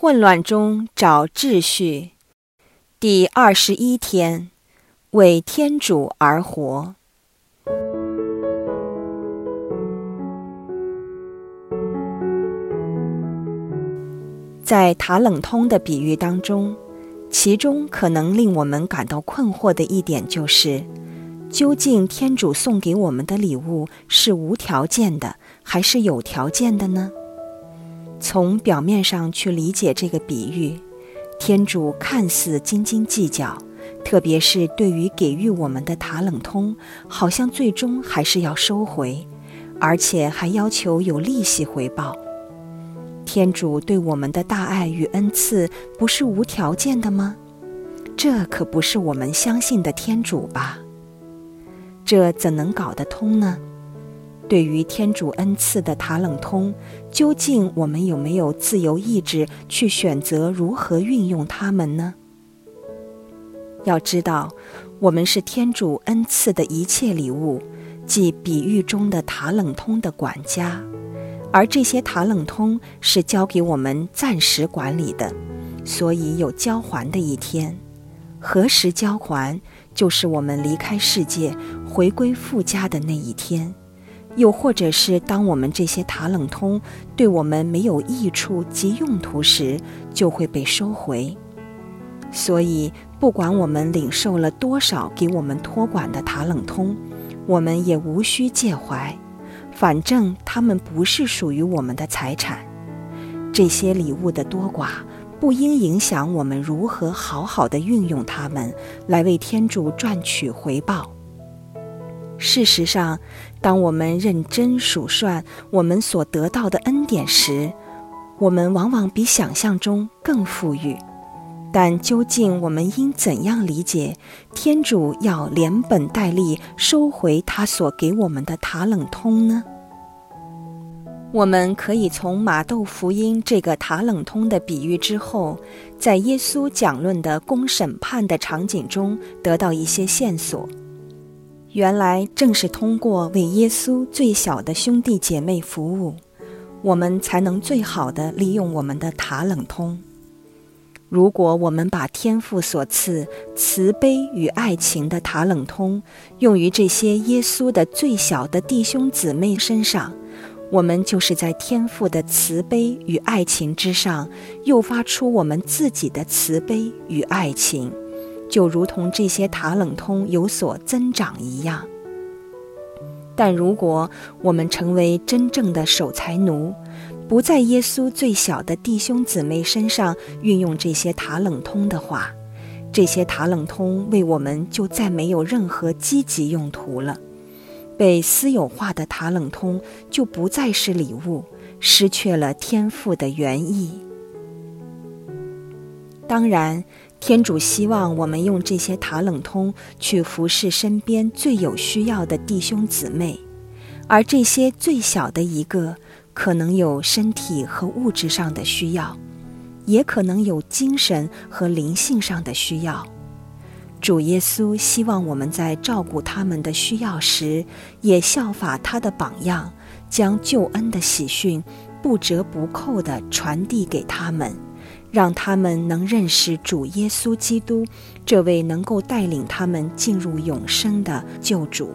混乱中找秩序，第二十一天，为天主而活。在塔冷通的比喻当中，其中可能令我们感到困惑的一点就是。究竟天主送给我们的礼物是无条件的，还是有条件的呢？从表面上去理解这个比喻，天主看似斤斤计较，特别是对于给予我们的塔冷通，好像最终还是要收回，而且还要求有利息回报。天主对我们的大爱与恩赐不是无条件的吗？这可不是我们相信的天主吧？这怎能搞得通呢？对于天主恩赐的塔冷通，究竟我们有没有自由意志去选择如何运用它们呢？要知道，我们是天主恩赐的一切礼物，即比喻中的塔冷通的管家，而这些塔冷通是交给我们暂时管理的，所以有交还的一天。何时交还？就是我们离开世界、回归父家的那一天，又或者是当我们这些塔冷通对我们没有益处及用途时，就会被收回。所以，不管我们领受了多少给我们托管的塔冷通，我们也无需介怀，反正他们不是属于我们的财产。这些礼物的多寡。不应影响我们如何好好的运用它们，来为天主赚取回报。事实上，当我们认真数算我们所得到的恩典时，我们往往比想象中更富裕。但究竟我们应怎样理解天主要连本带利收回他所给我们的塔冷通呢？我们可以从马窦福音这个塔冷通的比喻之后，在耶稣讲论的公审判的场景中得到一些线索。原来正是通过为耶稣最小的兄弟姐妹服务，我们才能最好的利用我们的塔冷通。如果我们把天父所赐慈悲与爱情的塔冷通用于这些耶稣的最小的弟兄姊妹身上，我们就是在天父的慈悲与爱情之上，诱发出我们自己的慈悲与爱情，就如同这些塔冷通有所增长一样。但如果我们成为真正的守财奴，不在耶稣最小的弟兄姊妹身上运用这些塔冷通的话，这些塔冷通为我们就再没有任何积极用途了。被私有化的塔冷通就不再是礼物，失去了天赋的原意。当然，天主希望我们用这些塔冷通去服侍身边最有需要的弟兄姊妹，而这些最小的一个，可能有身体和物质上的需要，也可能有精神和灵性上的需要。主耶稣希望我们在照顾他们的需要时，也效法他的榜样，将救恩的喜讯不折不扣地传递给他们，让他们能认识主耶稣基督这位能够带领他们进入永生的救主，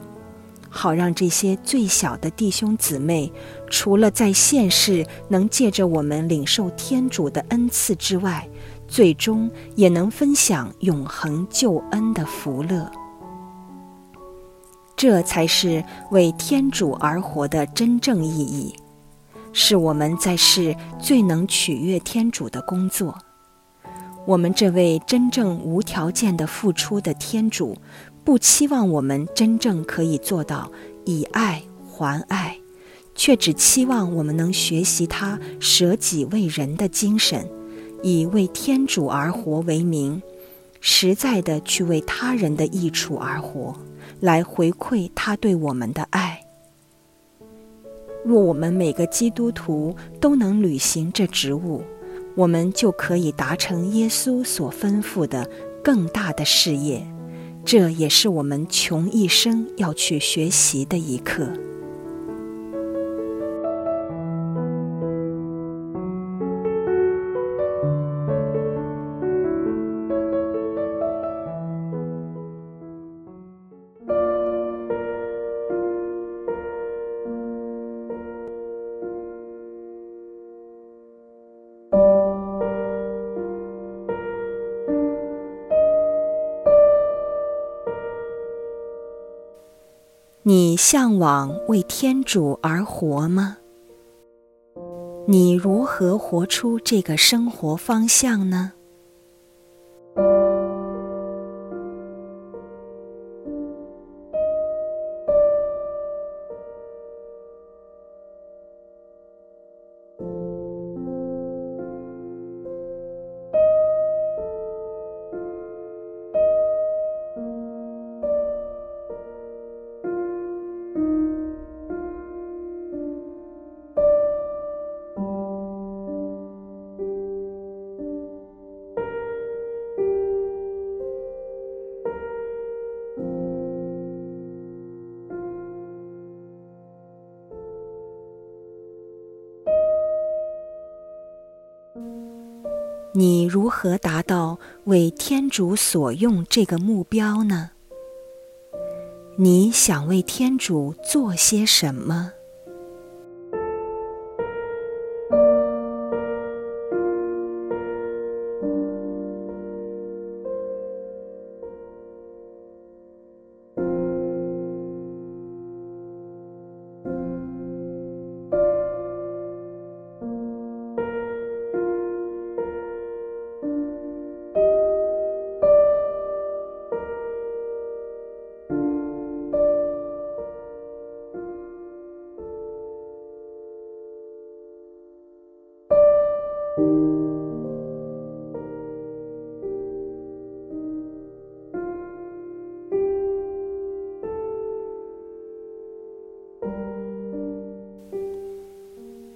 好让这些最小的弟兄姊妹，除了在现世能借着我们领受天主的恩赐之外，最终也能分享永恒救恩的福乐，这才是为天主而活的真正意义，是我们在世最能取悦天主的工作。我们这位真正无条件的付出的天主，不期望我们真正可以做到以爱还爱，却只期望我们能学习他舍己为人的精神。以为天主而活为名，实在的去为他人的益处而活，来回馈他对我们的爱。若我们每个基督徒都能履行这职务，我们就可以达成耶稣所吩咐的更大的事业。这也是我们穷一生要去学习的一课。你向往为天主而活吗？你如何活出这个生活方向呢？你如何达到为天主所用这个目标呢？你想为天主做些什么？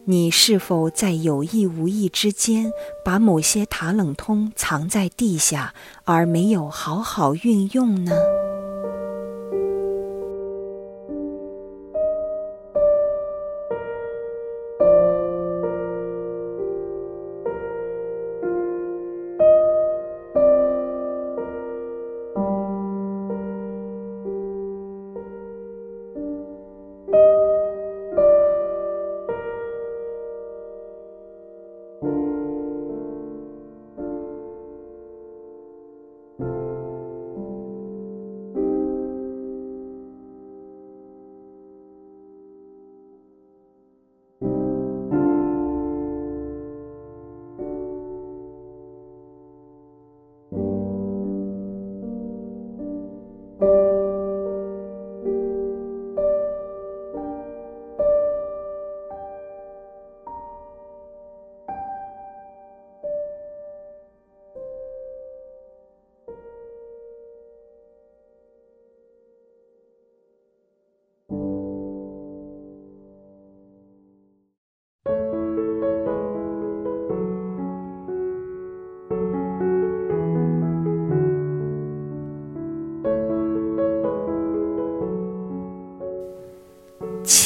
你是否在有意无意之间把某些塔冷通藏在地下，而没有好好运用呢？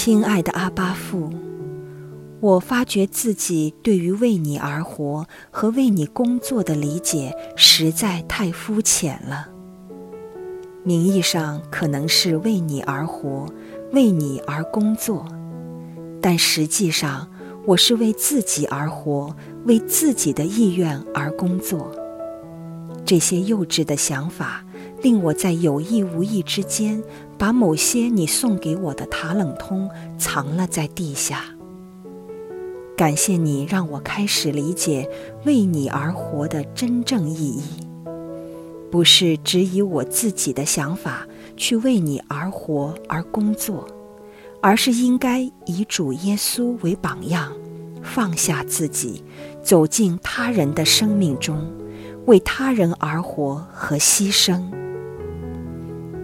亲爱的阿巴父，我发觉自己对于为你而活和为你工作的理解实在太肤浅了。名义上可能是为你而活，为你而工作，但实际上我是为自己而活，为自己的意愿而工作。这些幼稚的想法。令我在有意无意之间，把某些你送给我的塔冷通藏了在地下。感谢你让我开始理解为你而活的真正意义，不是只以我自己的想法去为你而活而工作，而是应该以主耶稣为榜样，放下自己，走进他人的生命中，为他人而活和牺牲。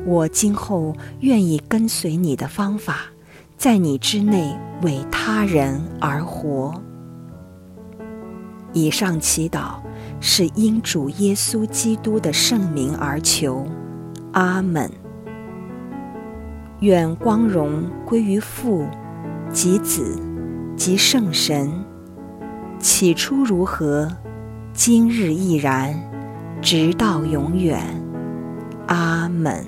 我今后愿意跟随你的方法，在你之内为他人而活。以上祈祷是因主耶稣基督的圣名而求，阿门。愿光荣归于父、及子、及圣神，起初如何，今日亦然，直到永远，阿门。